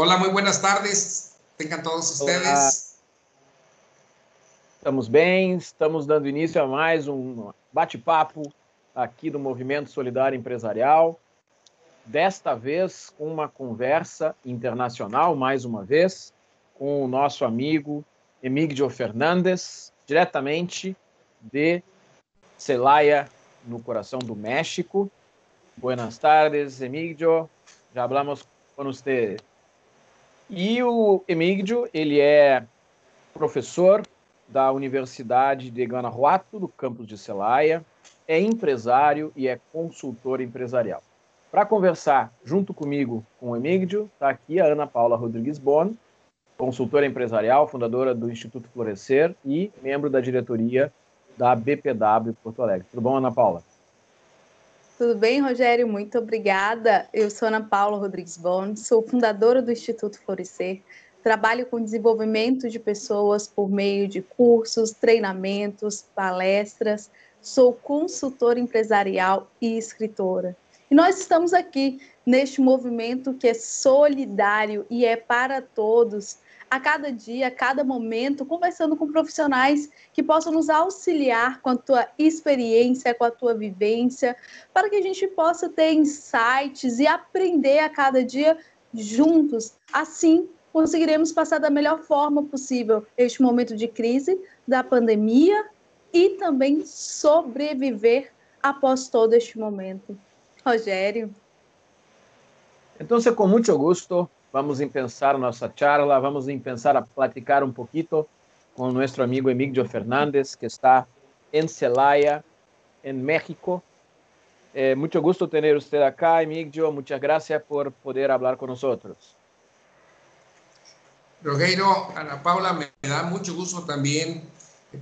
Hola, muy buenas tardes. Tengan todos ustedes. Olá. Estamos bem, estamos dando início a mais um bate-papo aqui do Movimento Solidário Empresarial. Desta vez, uma conversa internacional, mais uma vez, com o nosso amigo Emílio Fernandes, diretamente de Celaya, no coração do México. Buenas tardes, Emílio. Já hablamos com você. E o Emílio, ele é professor da Universidade de Guanajuato, do campus de Celaya, é empresário e é consultor empresarial. Para conversar junto comigo com o Emílio, está aqui a Ana Paula Rodrigues Bon, consultora empresarial, fundadora do Instituto Florescer e membro da diretoria da BPW Porto Alegre. Tudo bom, Ana Paula? Tudo bem, Rogério? Muito obrigada. Eu sou Ana Paula Rodrigues Bon, sou fundadora do Instituto Florescer, trabalho com desenvolvimento de pessoas por meio de cursos, treinamentos, palestras, sou consultora empresarial e escritora. E nós estamos aqui neste movimento que é solidário e é para todos, a cada dia, a cada momento, conversando com profissionais que possam nos auxiliar com a tua experiência, com a tua vivência, para que a gente possa ter insights e aprender a cada dia juntos. Assim, conseguiremos passar da melhor forma possível este momento de crise, da pandemia e também sobreviver após todo este momento. Rogério. Então, com muito gosto, vamos pensar nossa charla, vamos pensar a platicar um pouquinho com nosso amigo Emílio Fernandes, que está em Celaya, em México. Eh, muito gosto ter você acá, Emílio. Muitas graças por poder falar com nós. Rogueiro, Ana Paula, me da mucho gusto también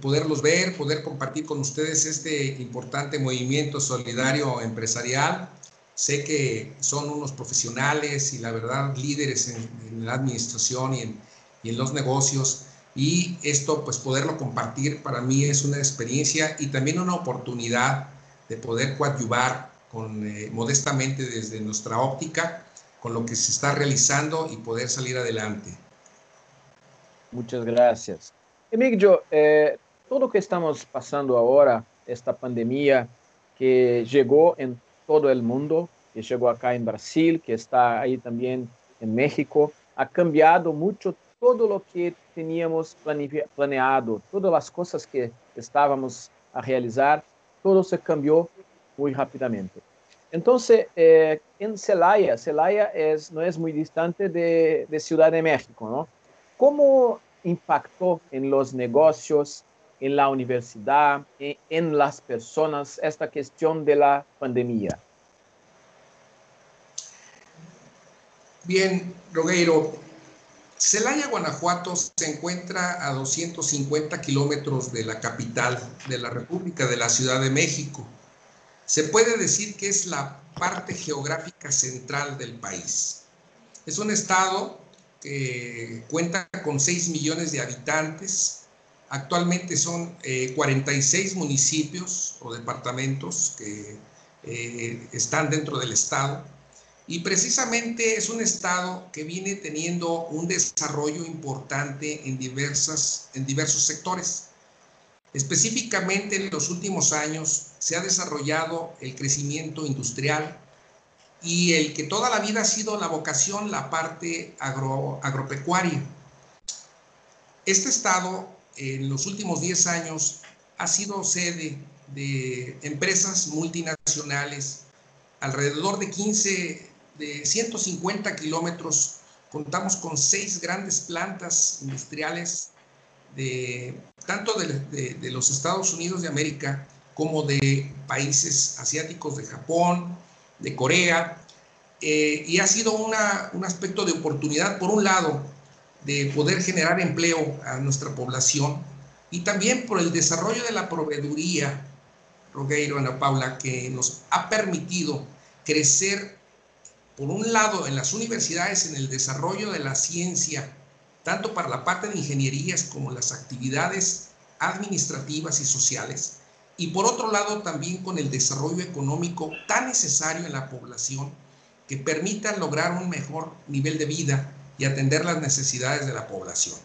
poderlos ver, poder compartir con ustedes este importante movimiento solidario empresarial. Sé que son unos profesionales y la verdad líderes en, la administración y en, y en, los negocios y esto pues poderlo compartir para mí es una experiencia y también una oportunidad de poder coadyuvar con, eh, modestamente desde nuestra óptica con lo que se está realizando y poder salir adelante. Muchas gracias. Emílio, eh, todo o que estamos passando agora, esta pandemia que chegou em todo o mundo, que chegou acá em Brasil, que está aí também em México, ha cambiado muito todo o que teníamos planeado, todas as coisas que estávamos a realizar, todo se cambiou muito rapidamente. Então, eh, em Celaya, Celaya es, não é muito distante de, de Ciudad de México, não? ¿Cómo impactó en los negocios, en la universidad, en las personas esta cuestión de la pandemia? Bien, Rogueiro. Celaya, Guanajuato se encuentra a 250 kilómetros de la capital de la República, de la Ciudad de México. Se puede decir que es la parte geográfica central del país. Es un estado cuenta con 6 millones de habitantes. Actualmente son 46 eh, municipios o departamentos que eh, están dentro del estado. Y precisamente es un estado que viene teniendo un desarrollo importante en, diversas, en diversos sectores. Específicamente en los últimos años se ha desarrollado el crecimiento industrial, y el que toda la vida ha sido la vocación, la parte agropecuaria. Este estado en los últimos 10 años ha sido sede de empresas multinacionales, alrededor de 15, de 150 kilómetros, contamos con seis grandes plantas industriales de tanto de, de los Estados Unidos de América como de países asiáticos, de Japón, de Corea, eh, y ha sido una, un aspecto de oportunidad, por un lado, de poder generar empleo a nuestra población y también por el desarrollo de la proveeduría, Rogueiro, Ana Paula, que nos ha permitido crecer, por un lado, en las universidades, en el desarrollo de la ciencia, tanto para la parte de ingenierías como las actividades administrativas y sociales, y por otro lado también con el desarrollo económico tan necesario en la población que permita lograr un mejor nivel de vida y atender las necesidades de la población.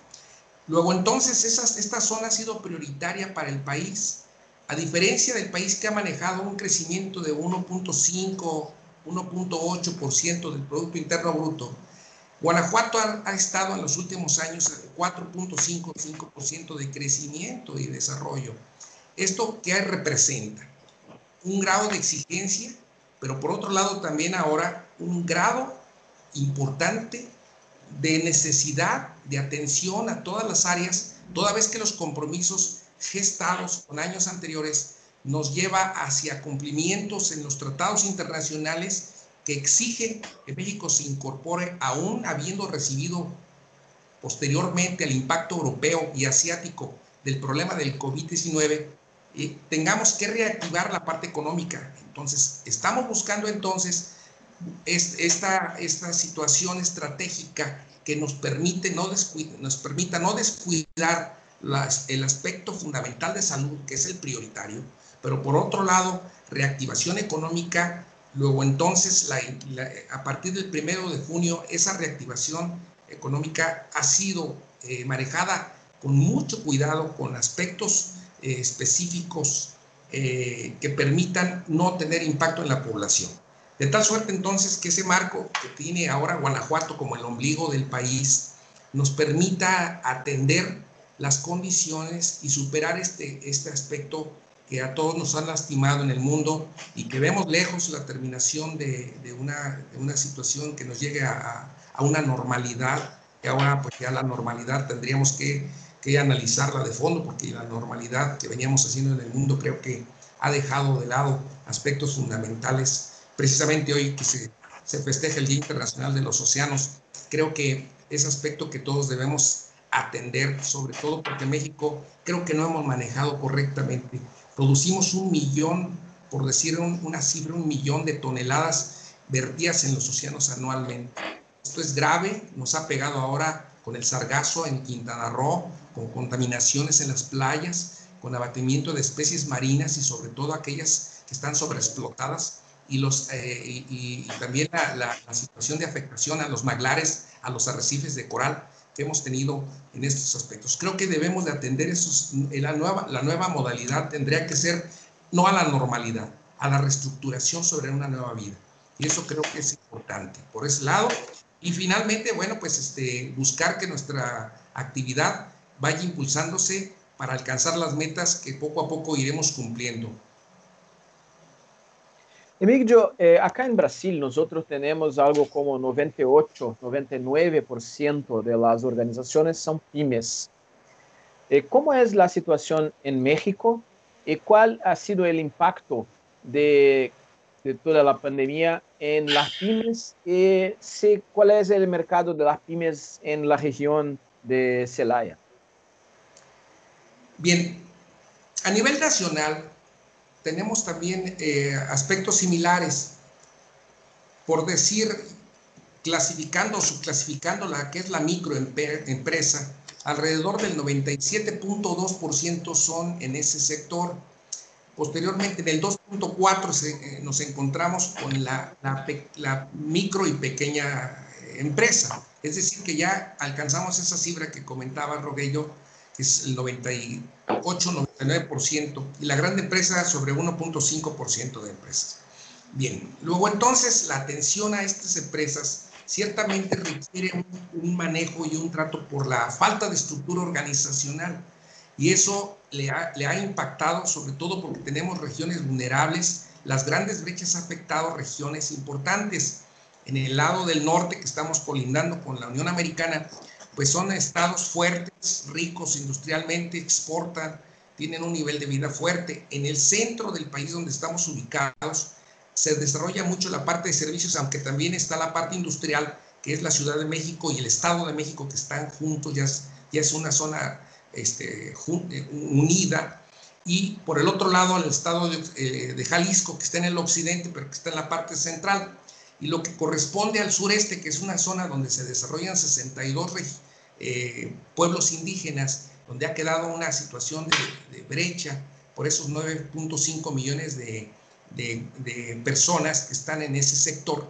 Luego entonces esta zona ha sido prioritaria para el país, a diferencia del país que ha manejado un crecimiento de 1.5, 1.8% del Producto Interno Bruto. Guanajuato ha, ha, estado en los últimos años 4.5% de crecimiento y desarrollo. ¿Esto qué representa? Un grado de exigencia, pero por otro lado también ahora un grado importante de necesidad de atención a todas las áreas, toda vez que los compromisos gestados con años anteriores nos lleva hacia cumplimientos en los tratados internacionales que exigen que México se incorpore aún habiendo recibido posteriormente al impacto europeo y asiático del problema del COVID-19, eh, tengamos que reactivar la parte económica. Entonces, estamos buscando entonces esta, esta situación estratégica que nos, permite no nos permita no descuidar el aspecto fundamental de salud, que es el prioritario, pero por otro lado, reactivación económica, luego entonces, a partir del primero de junio, esa reactivación económica ha sido eh, manejada con mucho cuidado, con aspectos eh, específicos eh, que permitan no tener impacto en la población. De tal suerte entonces que ese marco que tiene ahora Guanajuato como el ombligo del país nos permita atender las condiciones y superar este, este aspecto que a todos nos han lastimado en el mundo y que vemos lejos la terminación de, de, una, de una, situación que nos llegue a, a, una normalidad, que ahora pues ya la normalidad tendríamos que, que analizarla de fondo, porque la normalidad que veníamos haciendo en el mundo creo que ha dejado de lado aspectos fundamentales precisamente hoy que se, festeja el Día Internacional de los Océanos, creo que es aspecto que todos debemos atender, sobre todo porque México creo que no hemos manejado correctamente. Producimos un millón, por decir una cifra, un millón de toneladas vertidas en los océanos anualmente. Esto es grave, nos ha pegado ahora con el sargazo en Quintana Roo, con contaminaciones en las playas, con abatimiento de especies marinas y sobre todo aquellas que están sobreexplotadas y, los, eh, y, también la, situación de afectación a los maglares, a los arrecifes de coral que hemos tenido en estos aspectos. Creo que debemos de atender esos, la nueva, la nueva modalidad tendría que ser no a la normalidad, a la reestructuración sobre una nueva vida. Y eso creo que es importante por ese lado. Y finalmente, bueno, pues este, buscar que nuestra actividad vaya impulsándose para alcanzar las metas que poco a poco iremos cumpliendo. Emílio, eh, acá en Brasil nosotros tenemos algo como 98, 99% de las organizaciones son pymes. Eh, ¿Cómo es la situación en México y cuál ha sido el impacto de, toda la pandemia en las pymes y cuál es el mercado de las pymes en la región de Celaya? Bien, a nivel nacional, tenemos también eh, aspectos similares. Por decir, clasificando o subclasificando la que es la microempresa, alrededor del 97.2% son en ese sector. Posteriormente, en el 2.4 eh, nos encontramos con la, la, micro y pequeña empresa. Es decir, que ya alcanzamos esa cifra que comentaba Rogelio, es el 98-99%, y la gran empresa sobre 1.5% de empresas. Bien, luego entonces la atención a estas empresas ciertamente requiere un, manejo y un trato por la falta de estructura organizacional. Y eso le ha, le ha impactado sobre todo porque tenemos regiones vulnerables, las grandes brechas han afectado regiones importantes. En el lado del norte, que estamos colindando con la Unión Americana, pues son estados fuertes, ricos industrialmente, exportan, tienen un nivel de vida fuerte. En el centro del país donde estamos ubicados, se desarrolla mucho la parte de servicios, aunque también está la parte industrial, que es la Ciudad de México y el Estado de México, que están juntos, ya es, ya es una zona este, eh, unida. Y por el otro lado, el estado de, eh, de Jalisco, que está en el occidente, pero que está en la parte central y lo que corresponde al sureste, que es una zona donde se desarrollan 62 eh, pueblos indígenas, donde ha quedado una situación de, brecha por esos 9.5 millones de, de, personas que están en ese sector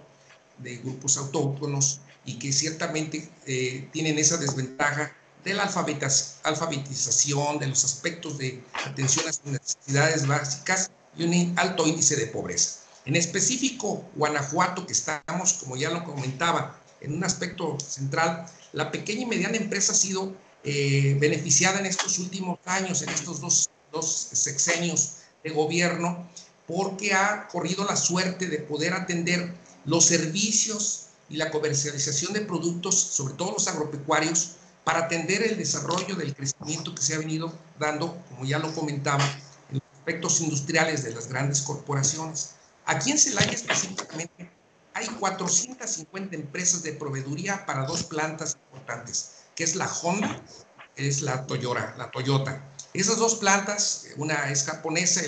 de grupos autóctonos, y que ciertamente eh, tienen esa desventaja de la alfabetización, de los aspectos de atención a sus necesidades básicas y un alto índice de pobreza. En específico, Guanajuato, que estamos, como ya lo comentaba, en un aspecto central, la pequeña y mediana empresa ha sido eh, beneficiada en estos últimos años, en estos dos, dos sexenios de gobierno, porque ha corrido la suerte de poder atender los servicios y la comercialización de productos, sobre todo los agropecuarios, para atender el desarrollo del crecimiento que se ha venido dando, como ya lo comentaba, en los aspectos industriales de las grandes corporaciones. Aquí en Celaya específicamente hay 450 empresas de proveeduría para dos plantas importantes, que es la Honda, es la Toyota. La Toyota. Esas dos plantas, una es japonesa,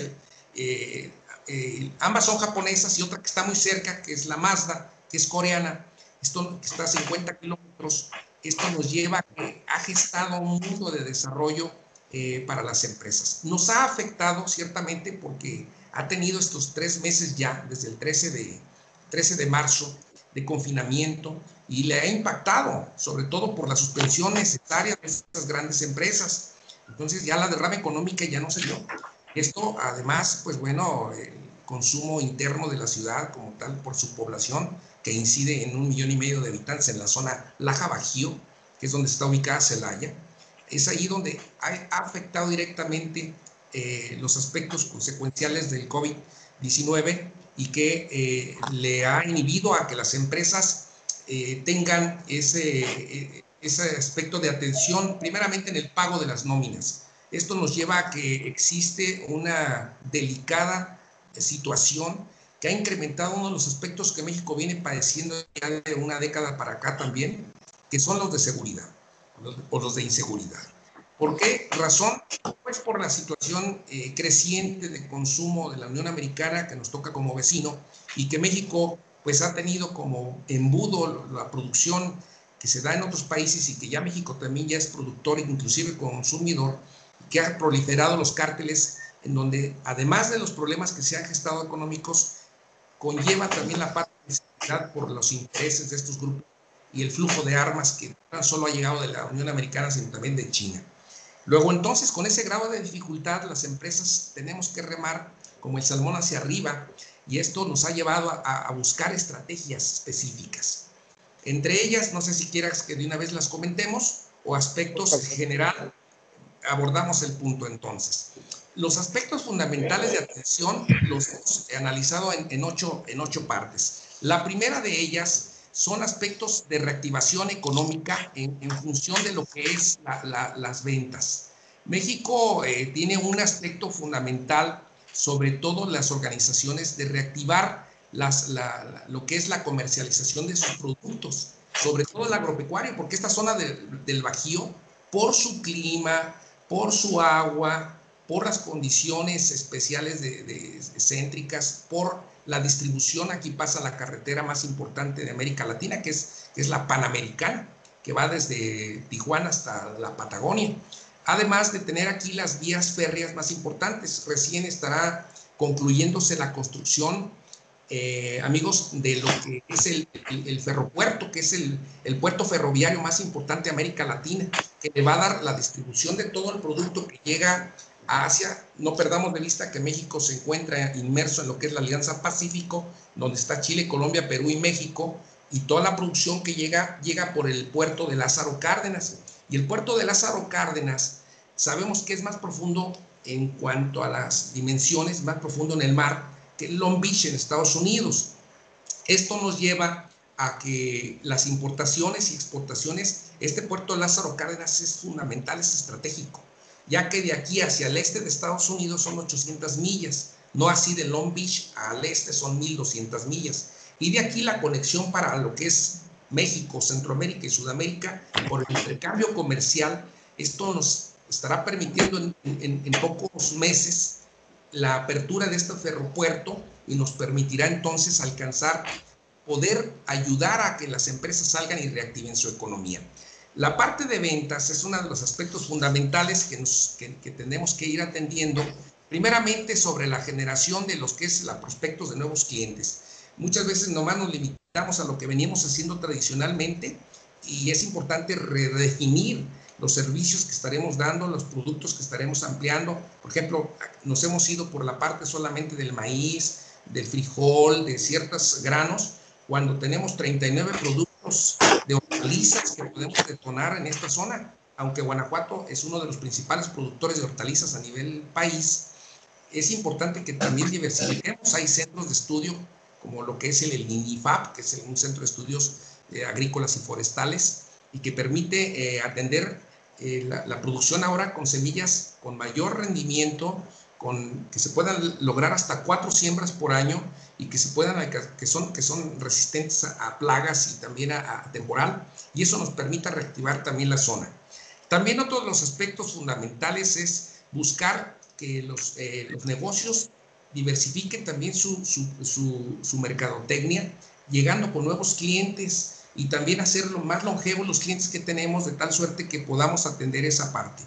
eh, eh, ambas son japonesas y otra que está muy cerca, que es la Mazda, que es coreana, esto está a 50 kilómetros, esto nos lleva a que ha gestado un mundo de desarrollo eh, para las empresas. Nos ha afectado ciertamente porque ha tenido estos tres meses ya, desde el 13 de, 13 de marzo, de confinamiento y le ha impactado, sobre todo por la suspensión necesaria de estas grandes empresas. Entonces ya la derrama económica ya no se dio. Esto además, pues bueno, el consumo interno de la ciudad como tal por su población, que incide en un millón y medio de habitantes en la zona Laja Bajío, que es donde está ubicada Celaya, es ahí donde ha afectado directamente eh, los aspectos consecuenciales del COVID-19 y que eh, le ha inhibido a que las empresas eh, tengan ese, ese aspecto de atención, primeramente en el pago de las nóminas. Esto nos lleva a que existe una delicada situación que ha incrementado uno de los aspectos que México viene padeciendo ya de una década para acá también, que son los de seguridad o los de inseguridad. ¿Por qué razón? Pues por la situación eh, creciente de consumo de la Unión Americana que nos toca como vecino y que México pues ha tenido como embudo la producción que se da en otros países y que ya México también ya es productor, inclusive consumidor, que ha proliferado los cárteles en donde además de los problemas que se han gestado económicos, conlleva también la parte de seguridad por los intereses de estos grupos y el flujo de armas que no solo ha llegado de la Unión Americana, sino también de China. Luego entonces, con ese grado de dificultad, las empresas tenemos que remar como el salmón hacia arriba y esto nos ha llevado a, buscar estrategias específicas. Entre ellas, no sé si quieras que de una vez las comentemos o aspectos en general, abordamos el punto entonces. Los aspectos fundamentales de atención los hemos analizado en, ocho, en ocho partes. La primera de ellas son aspectos de reactivación económica en, función de lo que es las ventas. México eh, tiene un aspecto fundamental, sobre todo las organizaciones, de reactivar las, lo que es la comercialización de sus productos, sobre todo el agropecuario, porque esta zona del Bajío, por su clima, por su agua, por las condiciones especiales de, de, céntricas, por la distribución, aquí pasa la carretera más importante de América Latina, que es, es la Panamericana, que va desde Tijuana hasta la Patagonia. Además de tener aquí las vías férreas más importantes, recién estará concluyéndose la construcción, eh, amigos, de lo que es el, el, ferropuerto, que es el, el, puerto ferroviario más importante de América Latina, que le va a dar la distribución de todo el producto que llega a Asia. No perdamos de vista que México se encuentra inmerso en lo que es la Alianza Pacífico, donde está Chile, Colombia, Perú y México, y toda la producción que llega llega por el puerto de Lázaro Cárdenas. Y el puerto de Lázaro Cárdenas sabemos que es más profundo en cuanto a las dimensiones, más profundo en el mar que Long Beach en Estados Unidos. Esto nos lleva a que las importaciones y exportaciones, este puerto de Lázaro Cárdenas es fundamental, es estratégico ya que de aquí hacia el este de Estados Unidos son 800 millas, no así de Long Beach al este son 1200 millas. Y de aquí la conexión para lo que es México, Centroamérica y Sudamérica por el intercambio comercial, esto nos estará permitiendo en, pocos meses la apertura de este ferropuerto y nos permitirá entonces alcanzar, poder ayudar a que las empresas salgan y reactiven su economía. La parte de ventas es uno de los aspectos fundamentales que, nos, que, tenemos que ir atendiendo, primeramente sobre la generación de los que es los prospectos de nuevos clientes. Muchas veces nomás nos limitamos a lo que veníamos haciendo tradicionalmente y es importante redefinir los servicios que estaremos dando, los productos que estaremos ampliando. Por ejemplo, nos hemos ido por la parte solamente del maíz, del frijol, de ciertos granos, cuando tenemos 39 productos hortalizas que podemos detonar en esta zona. Aunque Guanajuato es uno de los principales productores de hortalizas a nivel país, es importante que también diversifiquemos. Hay centros de estudio como lo que es el, INIFAP, que es un centro de estudios eh, agrícolas y forestales, y que permite eh, atender eh, la, producción ahora con semillas con mayor rendimiento, con, que se puedan lograr hasta cuatro siembras por año y que se puedan que son que son resistentes a, plagas y también a, temporal y eso nos permita reactivar también la zona. También otro de los aspectos fundamentales es buscar que los, los negocios diversifiquen también su, su, su, su mercadotecnia, llegando con nuevos clientes, y también hacerlo más longevo los clientes que tenemos de tal suerte que podamos atender esa parte.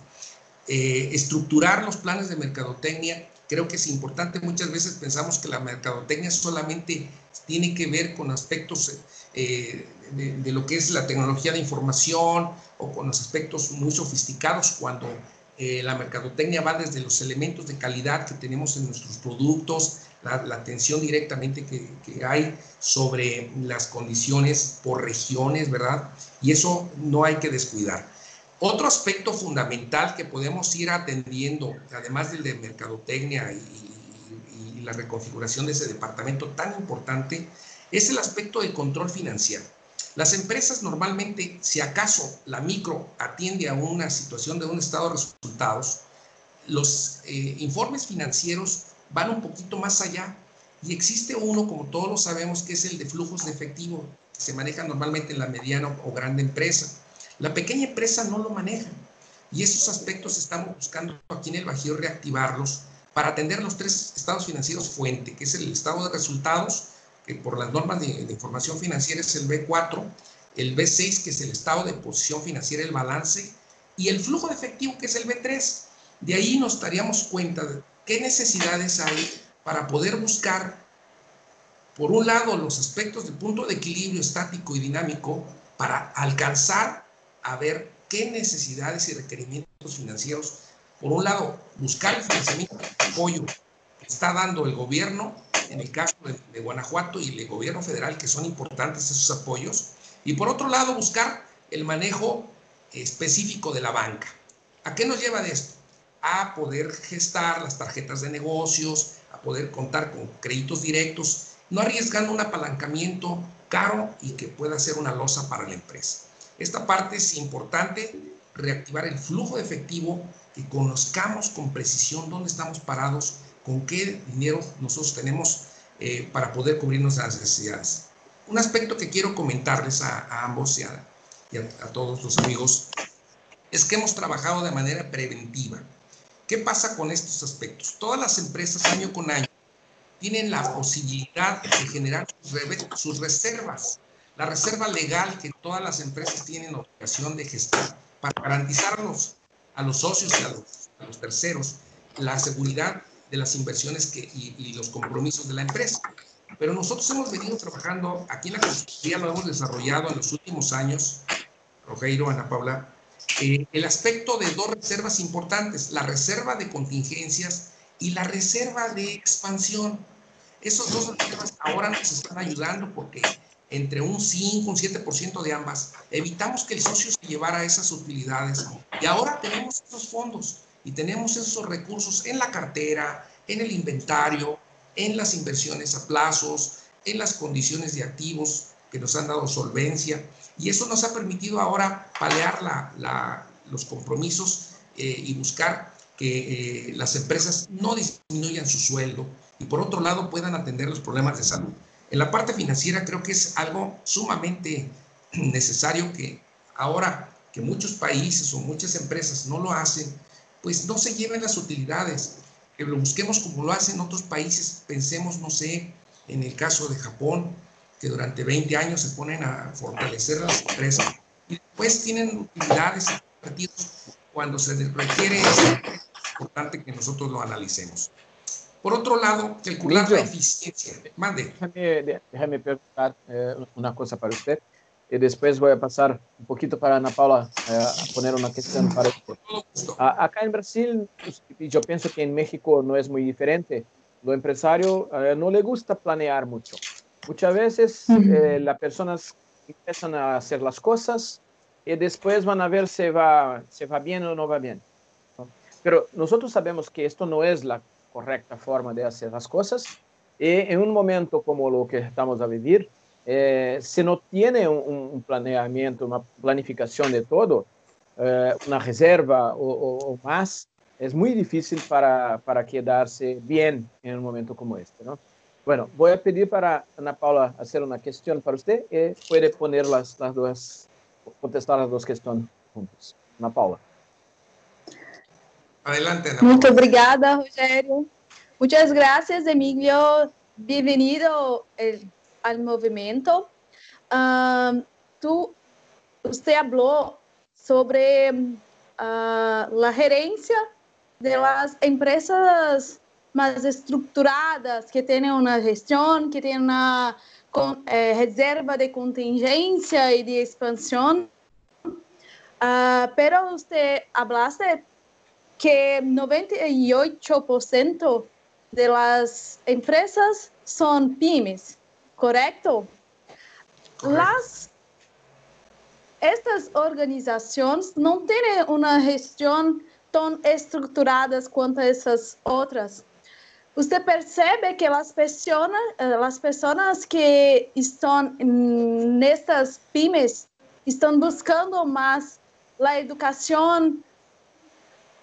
Eh, estructurar los planes de mercadotecnia, creo que es importante. Muchas veces pensamos que la mercadotecnia solamente tiene que ver con aspectos eh, de, lo que es la tecnología de información o con los aspectos muy sofisticados cuando eh, la mercadotecnia va desde los elementos de calidad que tenemos en nuestros productos, la, atención directamente que, que, hay sobre las condiciones por regiones, ¿verdad? Y eso no hay que descuidar. Otro aspecto fundamental que podemos ir atendiendo, además del de mercadotecnia y, la reconfiguración de ese departamento tan importante, es el aspecto del control financiero. Las empresas normalmente, si acaso la micro atiende a una situación de un estado de resultados, los eh, informes financieros van un poquito más allá. Y existe uno, como todos lo sabemos, que es el de flujos de efectivo, que se maneja normalmente en la mediana o grande empresa. La pequeña empresa no lo maneja. Y esos aspectos estamos buscando aquí en el Bajío reactivarlos para atender los tres estados financieros fuente, que es el estado de resultados, que por las normas de, de información financiera es el B4, el B6, que es el estado de posición financiera, el balance, y el flujo de efectivo, que es el B3. De ahí nos daríamos cuenta de qué necesidades hay para poder buscar, por un lado, los aspectos de punto de equilibrio estático y dinámico para alcanzar a ver qué necesidades y requerimientos financieros, por un lado, buscar el financiamiento de apoyo que está dando el gobierno, en el caso de, de Guanajuato y el gobierno federal, que son importantes esos apoyos, y por otro lado, buscar el manejo específico de la banca. ¿A qué nos lleva de esto? a poder gestar las tarjetas de negocios, a poder contar con créditos directos, no arriesgando un apalancamiento caro y que pueda ser una losa para la empresa. Esta parte es importante, reactivar el flujo de efectivo, que conozcamos con precisión dónde estamos parados, con qué dinero nosotros tenemos eh, para poder cubrir nuestras necesidades. Un aspecto que quiero comentarles a, ambos y, a, a todos los amigos es que hemos trabajado de manera preventiva. ¿Qué pasa con estos aspectos? Todas las empresas año con año tienen la posibilidad de generar sus reservas, la reserva legal que todas las empresas tienen obligación de gestar para garantizar a los, socios y a los, terceros la seguridad de las inversiones que, y, y, los compromisos de la empresa. Pero nosotros hemos venido trabajando, aquí en la consultoría lo hemos desarrollado en los últimos años, Rogeiro, Ana Paula, eh, el aspecto de dos reservas importantes, la reserva de contingencias y la reserva de expansión. Esos dos reservas ahora nos están ayudando porque entre un 5, un 7% de ambas, evitamos que el socio se llevara esas utilidades. Y ahora tenemos esos fondos y tenemos esos recursos en la cartera, en el inventario, en las inversiones a plazos, en las condiciones de activos que nos han dado solvencia. Y eso nos ha permitido ahora palear los compromisos eh, y buscar que eh, las empresas no disminuyan su sueldo y por otro lado puedan atender los problemas de salud. En la parte financiera creo que es algo sumamente necesario que ahora que muchos países o muchas empresas no lo hacen, pues no se lleven las utilidades, que lo busquemos como lo hacen otros países, pensemos, no sé, en el caso de Japón, que durante 20 años se ponen a fortalecer las empresas y después tienen utilidades cuando se requiere es importante que nosotros lo analicemos. Por otro lado, calcular la eficiencia. Mande. Déjame, déjame preguntar eh, una cosa para usted y después voy a pasar un poquito para Ana Paula eh, a poner una cuestión para usted. acá en Brasil, y yo pienso que en México no es muy diferente, lo empresario eh, no le gusta planear mucho. Muchas veces las personas empiezan a hacer las cosas y después van a ver si va, si va bien o no va bien. Pero nosotros sabemos que esto no es la correcta forma de hacer las cosas y en un momento como lo que estamos a vivir, eh, si no tiene un, un, planeamiento, de todo, eh, reserva o, o, más, es muy difícil para, para quedarse bien en un momento como este, ¿no? Bueno, voy pedir para Ana Paula hacer una cuestión para usted y puede poner las, las dos, contestar las dos cuestiones juntas. Ana Paula. Adelante, Ana Paula. Muito obrigada, Rogério. Muchas gracias, Emilio. Bienvenido al movimiento. Uh, tú, usted habló sobre uh, la gerencia de las empresas más estructuradas, que tienen una gestión, que tienen una con, eh, reserva de contingencia y de expansión. Uh, pero usted hablaste que 98% de las empresas son pymes, ¿correcto? Correcto. Las, estas organizaciones no tienen una gestión tan estructurada quanto essas outras. Você percebe que as pessoas, as pessoas que estão nestas pymes estão buscando mais a educação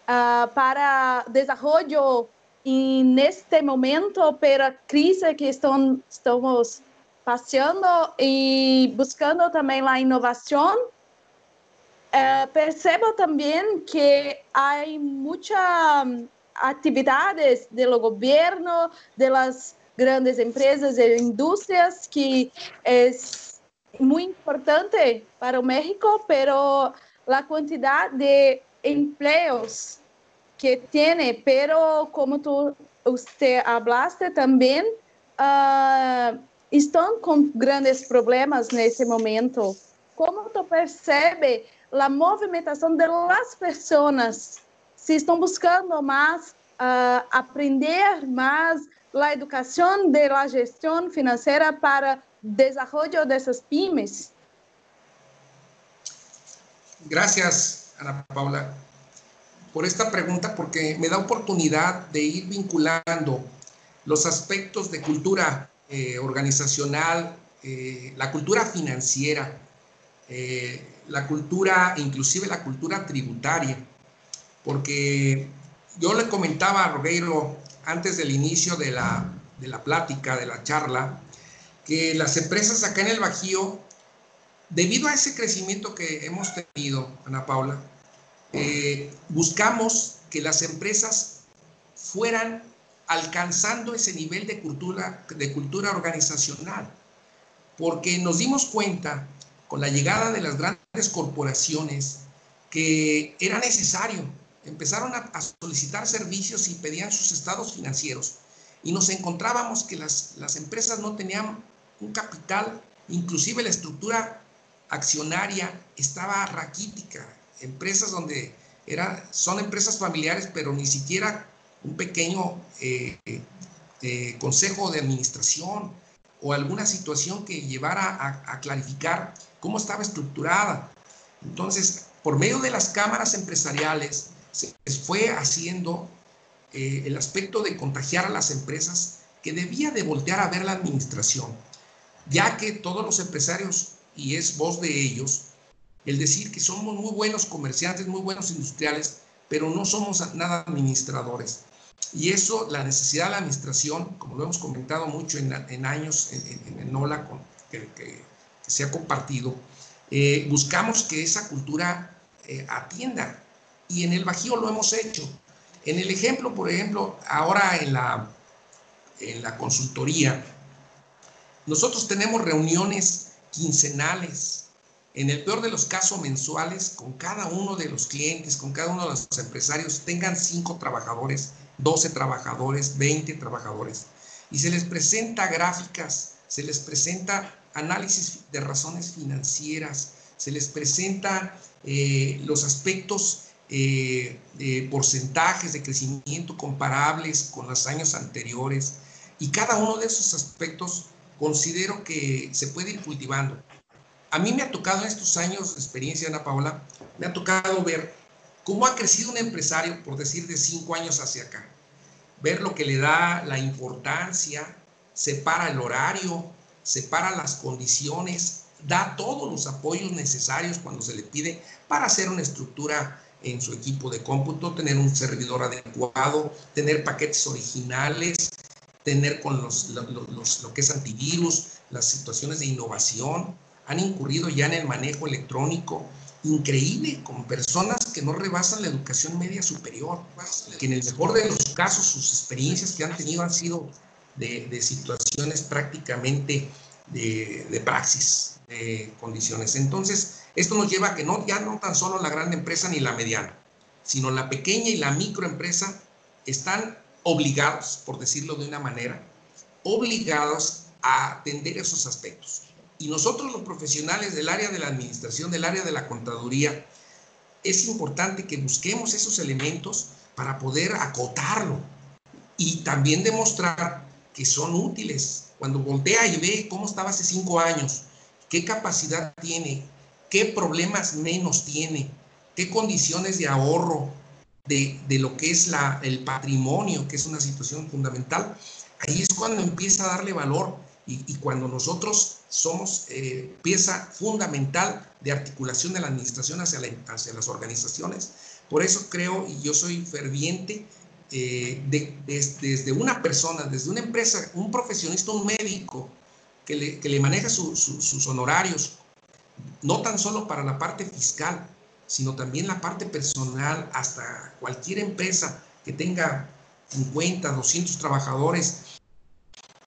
uh, para desenvolvimento neste momento pela crise que estão, estamos passando e buscando também a inovação. Uh, percebo também que há muitas atividades do governo, das grandes empresas e indústrias que é muito importante para o México, pero a quantidade de empleos que tem, pero como tu você hablaste também, uh, estão com grandes problemas nesse momento. Como tu percebe a movimentação das pessoas, se estão buscando mais uh, aprender mais a educação de la gestão financeira para desenvolvimento dessas pymes? Gracias, Ana Paula, por esta pregunta, porque me da oportunidad de ir vinculando los aspectos de cultura eh, organizacional, eh, la cultura financiera, eh, la cultura, inclusive la cultura tributaria, porque yo le comentaba a Rogueiro antes del inicio de la, de la plática, de la charla, que las empresas acá en el Bajío, debido a ese crecimiento que hemos tenido, Ana Paula, eh, buscamos que las empresas fueran alcanzando ese nivel de cultura, de cultura organizacional, porque nos dimos cuenta con la llegada de las grandes corporaciones que era necesario. Empezaron a, solicitar servicios y pedían sus estados financieros y nos encontrábamos que las, las empresas no tenían un capital, inclusive la estructura accionaria estaba raquítica. Empresas donde era, son empresas familiares, pero ni siquiera un pequeño eh, eh, consejo de administración o alguna situación que llevara a, clarificar cómo estaba estructurada. Entonces, por medio de las cámaras empresariales, se fue haciendo eh, el aspecto de contagiar a las empresas que debía de voltear a ver la administración, ya que todos los empresarios, y es voz de ellos, el decir que somos muy buenos comerciantes, muy buenos industriales, pero no somos nada administradores. Y eso, la necesidad de la administración, como lo hemos comentado mucho en, años en, en, NOLA, con, que, que se ha compartido, eh, buscamos que esa cultura eh, atienda. Y en el Bajío lo hemos hecho. En el ejemplo, por ejemplo, ahora en la, en la consultoría, nosotros tenemos reuniones quincenales, en el peor de los casos mensuales, con cada uno de los clientes, con cada uno de los empresarios, tengan cinco trabajadores 12 trabajadores, 20 trabajadores. Y se les presenta gráficas, se les presenta análisis de razones financieras, se les presenta eh, los aspectos eh, de porcentajes de crecimiento comparables con los años anteriores. Y cada uno de esos aspectos considero que se puede ir cultivando. A mí me ha tocado en estos años de experiencia, Ana Paola, me ha tocado ver cómo ha crecido un empresario, por decir, de cinco años hacia acá. Ver lo que le da la importancia, separa el horario, separa las condiciones, da todos los apoyos necesarios cuando se le pide para hacer una estructura en su equipo de cómputo, tener un servidor adecuado, tener paquetes originales, tener con los, lo que es antivirus, las situaciones de innovación, han incurrido ya en el manejo electrónico, increíble, con personas que no rebasan la educación media superior, que en el mejor de los casos sus experiencias que han tenido han sido de, situaciones prácticamente de, de, praxis, de condiciones. Entonces, esto nos lleva a que no, ya no tan solo la gran empresa ni la mediana, sino la pequeña y la microempresa están obligados, por decirlo de una manera, obligados a atender esos aspectos. Y nosotros los profesionales del área de la administración, del área de la contaduría, es importante que busquemos esos elementos para poder acotarlo y también demostrar que son útiles. Cuando voltea y ve cómo estaba hace cinco años, qué capacidad tiene, qué problemas menos tiene, qué condiciones de ahorro de, lo que es la, el patrimonio, que es una situación fundamental, ahí es cuando empieza a darle valor y, cuando nosotros somos eh, pieza fundamental de articulación de la administración hacia, hacia las organizaciones. Por eso creo, y yo soy ferviente, eh, de, desde una persona, desde una empresa, un profesionista, un médico, que le, que le maneja sus honorarios, no tan solo para la parte fiscal, sino también la parte personal, hasta cualquier empresa que tenga 50, 200 trabajadores,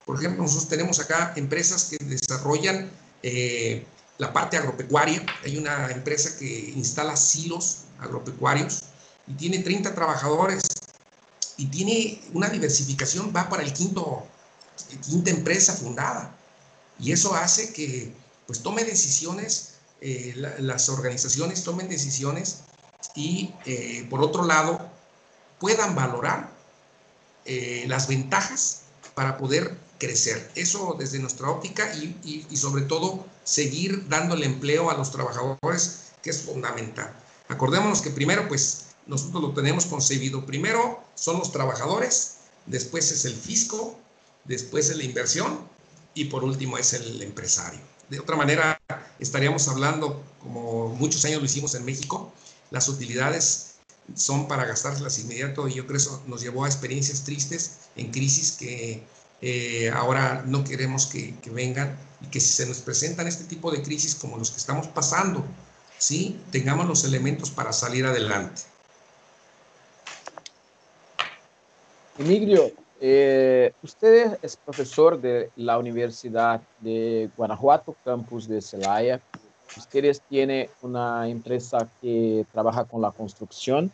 por ejemplo, nosotros tenemos acá empresas que desarrollan eh, la parte agropecuaria. Hay una empresa que instala silos agropecuarios y tiene 30 trabajadores y tiene una diversificación, va para el quinto, quinta empresa fundada. Y eso hace que pues tome decisiones, eh, las organizaciones tomen decisiones y eh, por otro lado puedan valorar las ventajas para poder crecer. Eso desde nuestra óptica y, sobre todo seguir dándole empleo a los trabajadores, que es fundamental. Acordémonos que primero, pues nosotros lo tenemos concebido. Primero son los trabajadores, después es el fisco, después es la inversión y por último es el empresario. De otra manera, estaríamos hablando, como muchos años lo hicimos en México, las utilidades son para gastárselas inmediato y yo creo que eso nos llevó a experiencias tristes en crisis que eh, ahora no queremos que, vengan y que si se nos presentan este tipo de crisis como los que estamos pasando, ¿sí? tengamos los elementos para salir adelante. Emilio, eh, usted es profesor de la Universidad de Guanajuato, campus de Celaya. Ustedes tienen una empresa que trabaja con la construcción.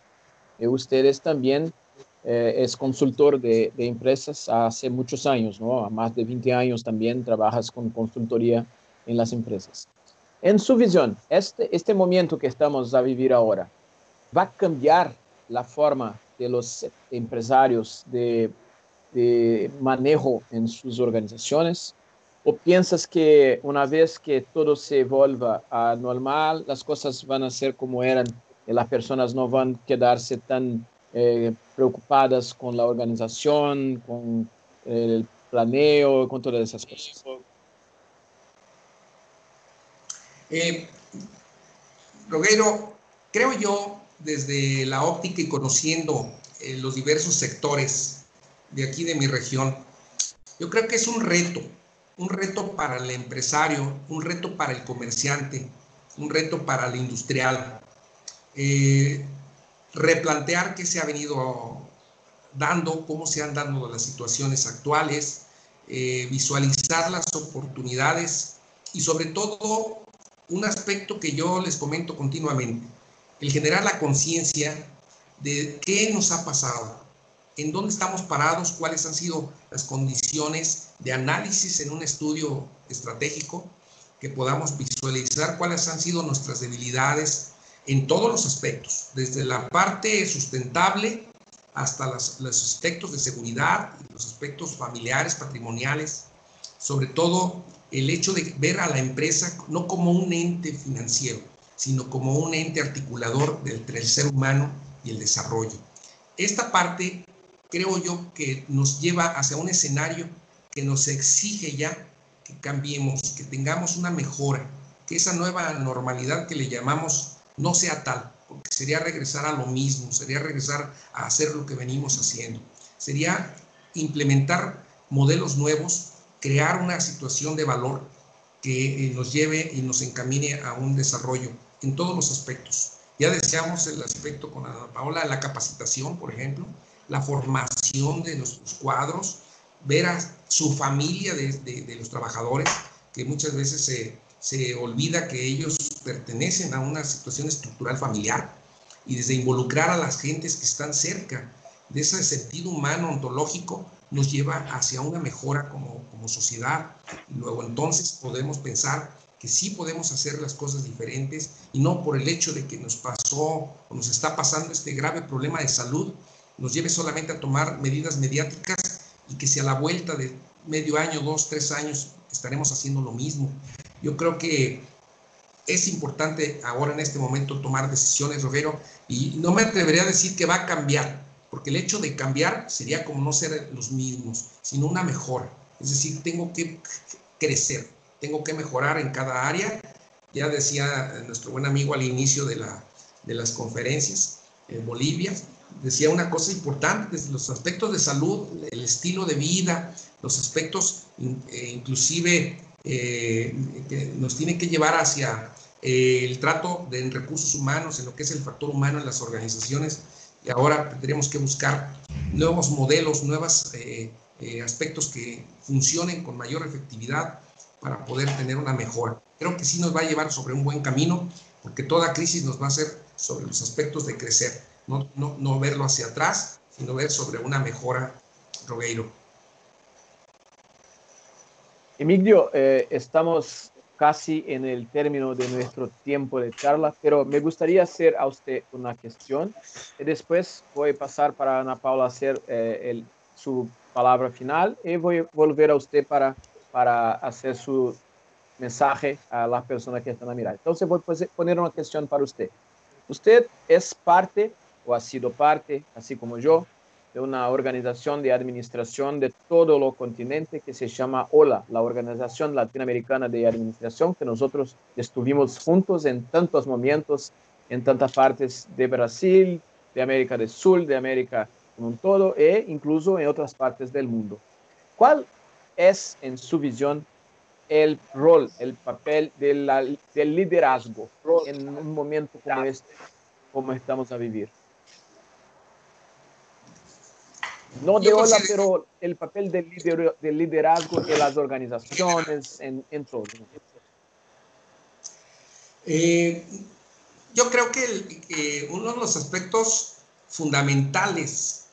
Y ustedes también eh, es consultor de, empresas hace muchos años, ¿no? más de 20 años también trabajas con consultoría en las empresas. En su visión, este, este momento que estamos a vivir ahora, ¿va a cambiar la forma de los empresarios de, de manejo en sus organizaciones? ¿O piensas que una vez que todo se vuelva a normal, las cosas van a ser como eran y las personas no van a quedarse tan eh, preocupadas con la organización, con el planeo, con todas esas cosas. Eh, Roguero, creo yo, desde la óptica y conociendo eh, los diversos sectores de aquí de mi región, yo creo que es un reto, un reto para el empresario, un reto para el comerciante, un reto para el industrial. Eh, replantear qué se ha venido dando, cómo se han dado las situaciones actuales, eh, visualizar las oportunidades y sobre todo un aspecto que yo les comento continuamente, el generar la conciencia de qué nos ha pasado, en dónde estamos parados, cuáles han sido las condiciones de análisis en un estudio estratégico, que podamos visualizar cuáles han sido nuestras debilidades en todos los aspectos, desde la parte sustentable hasta los, aspectos de seguridad, los aspectos familiares, patrimoniales, sobre todo el hecho de ver a la empresa no como un ente financiero, sino como un ente articulador entre el ser humano y el desarrollo. Esta parte creo yo que nos lleva hacia un escenario que nos exige ya que cambiemos, que tengamos una mejora, que esa nueva normalidad que le llamamos no sea tal, porque sería regresar a lo mismo, sería regresar a hacer lo que venimos haciendo, sería implementar modelos nuevos, crear una situación de valor que eh, nos lleve y nos encamine a un desarrollo en todos los aspectos. Ya deseamos el aspecto con Ana Paola, la capacitación, por ejemplo, la formación de nuestros cuadros, ver a su familia de, los trabajadores, que muchas veces se, se olvida que ellos pertenecen a una situación estructural familiar y desde involucrar a las gentes que están cerca de ese sentido humano, ontológico, nos lleva hacia una mejora como, como sociedad. Luego entonces podemos pensar que sí podemos hacer las cosas diferentes y no por el hecho de que nos pasó o nos está pasando este grave problema de salud, nos lleve solamente a tomar medidas mediáticas y que si a la vuelta de medio año, dos, tres años estaremos haciendo lo mismo. Yo creo que es importante ahora en este momento tomar decisiones, Roguero, y no me atrevería a decir que va a cambiar, porque el hecho de cambiar sería como no ser los mismos, sino una mejora. Es decir, tengo que crecer, tengo que mejorar en cada área. Ya decía nuestro buen amigo al inicio de, la, de las conferencias en Bolivia, decía una cosa importante, desde los aspectos de salud, el estilo de vida, los aspectos eh, inclusive eh, que nos tiene que llevar hacia eh, el trato de recursos humanos, en lo que es el factor humano en las organizaciones. Y ahora tendremos que buscar nuevos modelos, nuevos aspectos que funcionen con mayor efectividad para poder tener una mejora. Creo que sí nos va a llevar sobre un buen camino, porque toda crisis nos va a hacer sobre los aspectos de crecer no, no, no verlo hacia atrás, sino ver sobre una mejora, Rogueiro. Emilio, eh, estamos casi en el término de nuestro tiempo de charla, pero me gustaría hacer a usted una cuestión y después voy a pasar para Ana Paula hacer eh, su palabra final y voy a volver a usted para, para hacer su mensaje a las personas que están a mirar. Entonces voy a poner una cuestión para usted. Usted es parte o ha sido parte, así como yo, de una organización de administración de todo el continente que se llama OLA, la Organización Latinoamericana de Administración, que nosotros estuvimos juntos en tantos momentos, en tantas partes de Brasil, de América del Sur, de América con todo, e incluso en otras partes del mundo. ¿Cuál es, en su visión, el rol, el papel del liderazgo en un momento como este, como estamos a vivir? No de Ola, pero el papel del, liderazgo de las organizaciones en, todo. Eh, yo creo que uno de los aspectos fundamentales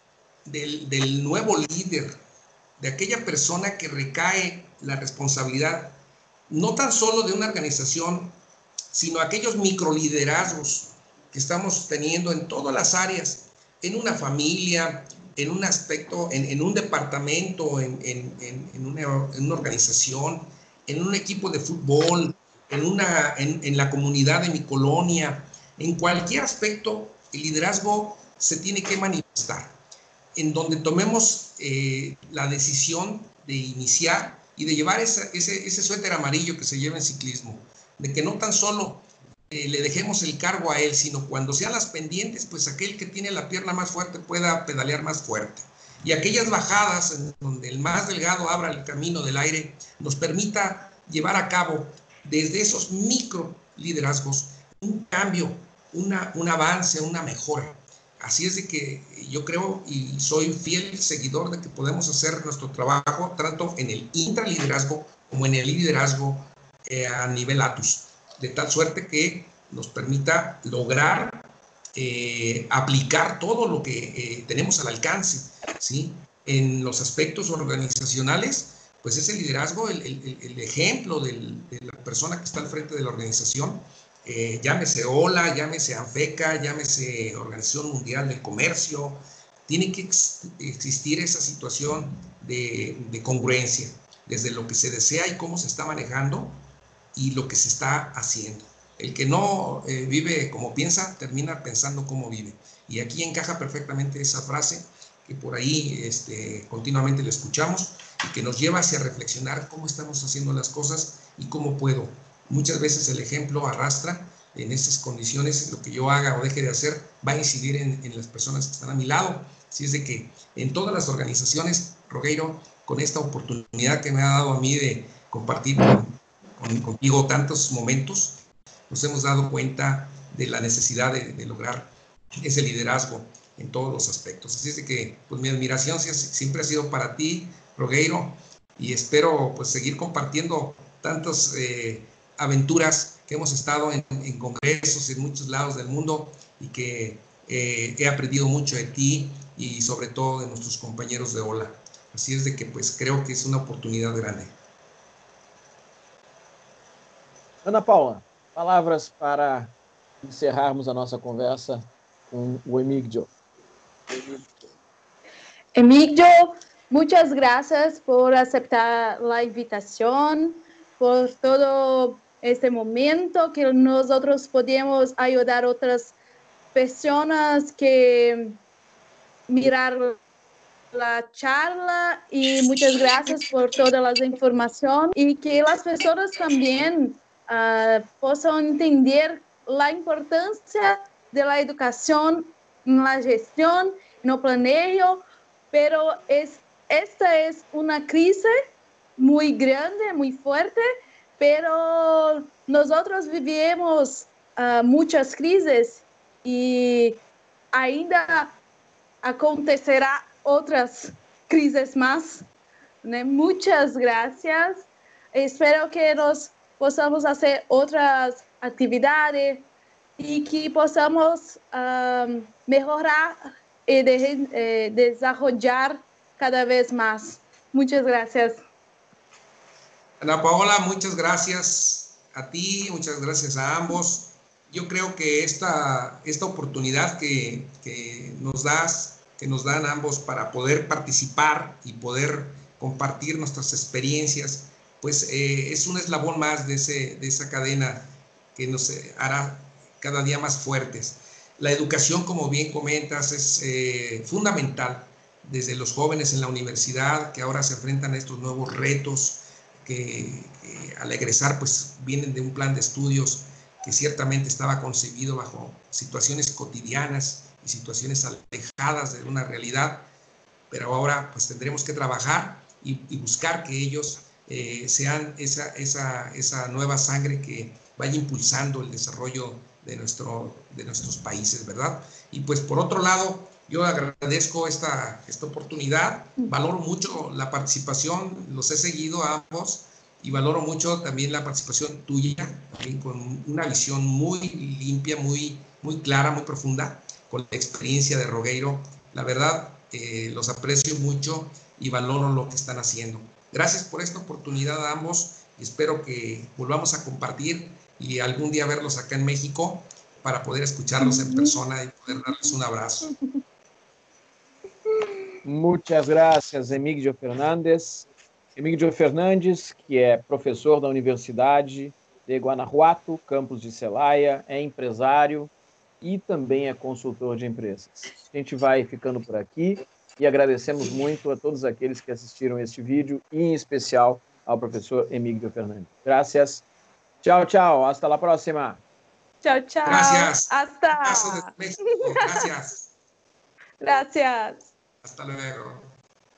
del, del, nuevo líder, de aquella persona que recae la responsabilidad, no tan solo de una organización, sino aquellos microliderazgos que estamos teniendo en todas las áreas, en una familia, en un aspecto, en, un departamento, en, una, organización, en un equipo de fútbol, en, una, en, la comunidad de mi colonia, en cualquier aspecto, el liderazgo se tiene que manifestar. En donde tomemos eh, la decisión de iniciar y de llevar ese, ese suéter amarillo que se lleva en ciclismo, de que no tan solo eh, le dejemos el cargo a él, sino cuando sean las pendientes, pues aquel que tiene la pierna más fuerte pueda pedalear más fuerte. Y aquellas bajadas en donde el más delgado abra el camino del aire, nos permita llevar a cabo desde esos micro liderazgos un cambio, una, un avance, una mejora. Así es de que yo creo y soy fiel seguidor de que podemos hacer nuestro trabajo tanto en el intraliderazgo como en el liderazgo eh, a nivel ATUS de tal suerte que nos permita lograr eh, aplicar todo lo que eh, tenemos al alcance, ¿sí? En los aspectos organizacionales, pues ese liderazgo, el, ejemplo de la persona que está al frente de la organización, eh, llámese OLA, llámese ANFECA, llámese Organización Mundial del Comercio, tiene que existir esa situación de congruencia, desde lo que se desea y cómo se está manejando y lo que se está haciendo. El que no eh, vive como piensa, termina pensando como vive. Y aquí encaja perfectamente esa frase que por ahí este, continuamente le escuchamos y que nos lleva hacia reflexionar cómo estamos haciendo las cosas y cómo puedo. Muchas veces el ejemplo arrastra en esas condiciones, lo que yo haga o deje de hacer va a incidir en, las personas que están a mi lado. Así es de que en todas las organizaciones, Rogueiro, con esta oportunidad que me ha dado a mí de compartir contigo tantos momentos, nos hemos dado cuenta de la necesidad de, lograr ese liderazgo en todos los aspectos. Así es de que, pues mi admiración siempre ha sido para ti, Rogueiro, y espero pues seguir compartiendo tantas eh, aventuras que hemos estado en, congresos en muchos lados del mundo y que eh, he aprendido mucho de ti y sobre todo de nuestros compañeros de OLA. Así es de que pues creo que es una oportunidad grande. Ana Paula, palavras para encerrarmos a nossa conversa com o Emigdio. Emigdio, muitas graças por aceitar a invitação, por todo este momento que nós outros podemos ajudar outras pessoas que mirar a charla e muitas graças por todas as informações e que as pessoas também uh, possam entender a importância da educação na gestão, no planejo, pero es, esta é uma crise muito grande, muito forte, pero nós vivemos uh, muitas crises e ainda acontecerá outras crises mais. Né? Muitas graças. Espero que nós possamos fazer outras atividades e que possamos um, melhorar e de, eh, desenvolver cada vez mais. Muitas graças. Ana Paola, muchas gracias a ti, muchas gracias a ambos. Yo creo que esta, esta oportunidad que, que nos das, que nos dan ambos para poder participar y poder compartir nuestras experiencias, pues eh, es un eslabón más de, ese, de esa cadena que nos eh, hará cada día más fuertes. La educación, como bien comentas, es eh, fundamental desde los jóvenes en la universidad que ahora se enfrentan a estos nuevos retos que, al egresar pues vienen de un plan de estudios que ciertamente estaba concebido bajo situaciones cotidianas y situaciones alejadas de una realidad, pero ahora pues tendremos que trabajar y, y buscar que ellos eh, sean esa, esa, esa nueva sangre que vaya impulsando el desarrollo de, nuestro, de nuestros países, ¿verdad? Y pues por otro lado, yo agradezco esta, esta oportunidad, valoro mucho la participación, los he seguido a ambos y valoro mucho también la participación tuya, con una visión muy limpia, muy, muy clara, muy profunda, con la experiencia de Rogueiro. La verdad, eh, los aprecio mucho y valoro lo que están haciendo. Gracias por esta oportunidad a ambos espero que volvamos a compartir y algún día verlos acá en México para poder escucharlos en persona y poder darles un abrazo. Muchas gracias, Emílio Fernandes. Emílio Fernandes, que é professor da Universidade de Guanajuato, campus de Celaya, é empresário e também é consultor de empresas. A gente vai ficando por aqui e agradecemos muito a todos aqueles que assistiram este vídeo e em especial ao professor Emílio Fernandes. Gracias. Tchau, tchau. Hasta la próxima. Tchau, tchau. Gracias. Hasta. Gracias. Gracias. Hasta luego.